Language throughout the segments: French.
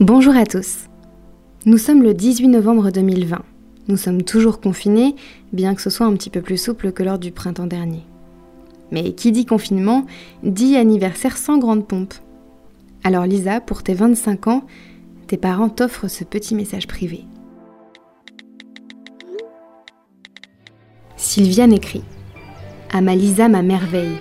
Bonjour à tous. Nous sommes le 18 novembre 2020. Nous sommes toujours confinés, bien que ce soit un petit peu plus souple que lors du printemps dernier. Mais qui dit confinement, dit anniversaire sans grande pompe. Alors Lisa, pour tes 25 ans, tes parents t'offrent ce petit message privé. Sylviane écrit À ma Lisa, ma merveille.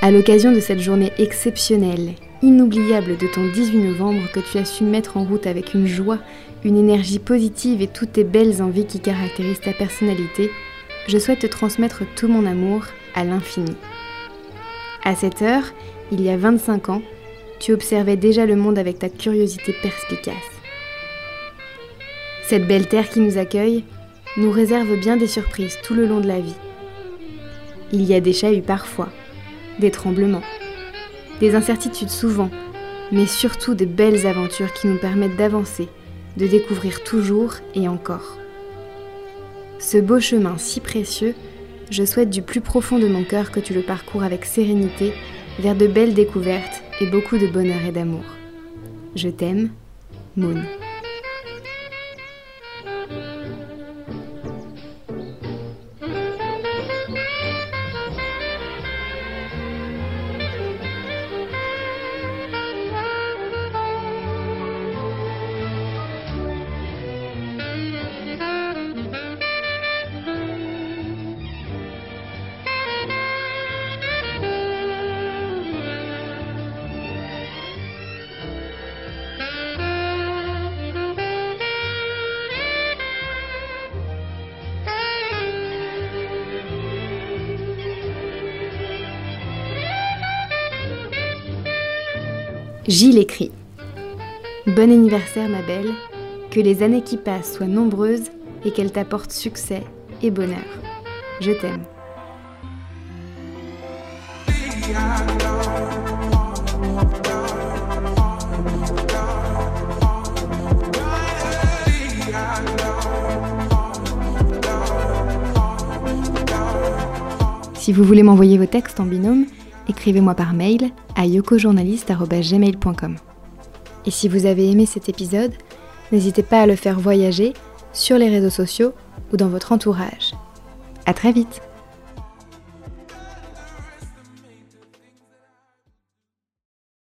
À l'occasion de cette journée exceptionnelle, inoubliable de ton 18 novembre que tu as su mettre en route avec une joie, une énergie positive et toutes tes belles envies qui caractérisent ta personnalité, je souhaite te transmettre tout mon amour à l'infini. À cette heure, il y a 25 ans, tu observais déjà le monde avec ta curiosité perspicace. Cette belle terre qui nous accueille nous réserve bien des surprises tout le long de la vie. Il y a des chahuts parfois, des tremblements, des incertitudes souvent, mais surtout de belles aventures qui nous permettent d'avancer, de découvrir toujours et encore. Ce beau chemin si précieux, je souhaite du plus profond de mon cœur que tu le parcours avec sérénité vers de belles découvertes et beaucoup de bonheur et d'amour. Je t'aime, Moon. Gilles écrit Bon anniversaire ma belle, que les années qui passent soient nombreuses et qu'elles t'apportent succès et bonheur. Je t'aime. Si vous voulez m'envoyer vos textes en binôme, écrivez-moi par mail à yokojournaliste.gmail.com. Et si vous avez aimé cet épisode, n'hésitez pas à le faire voyager sur les réseaux sociaux ou dans votre entourage. À très vite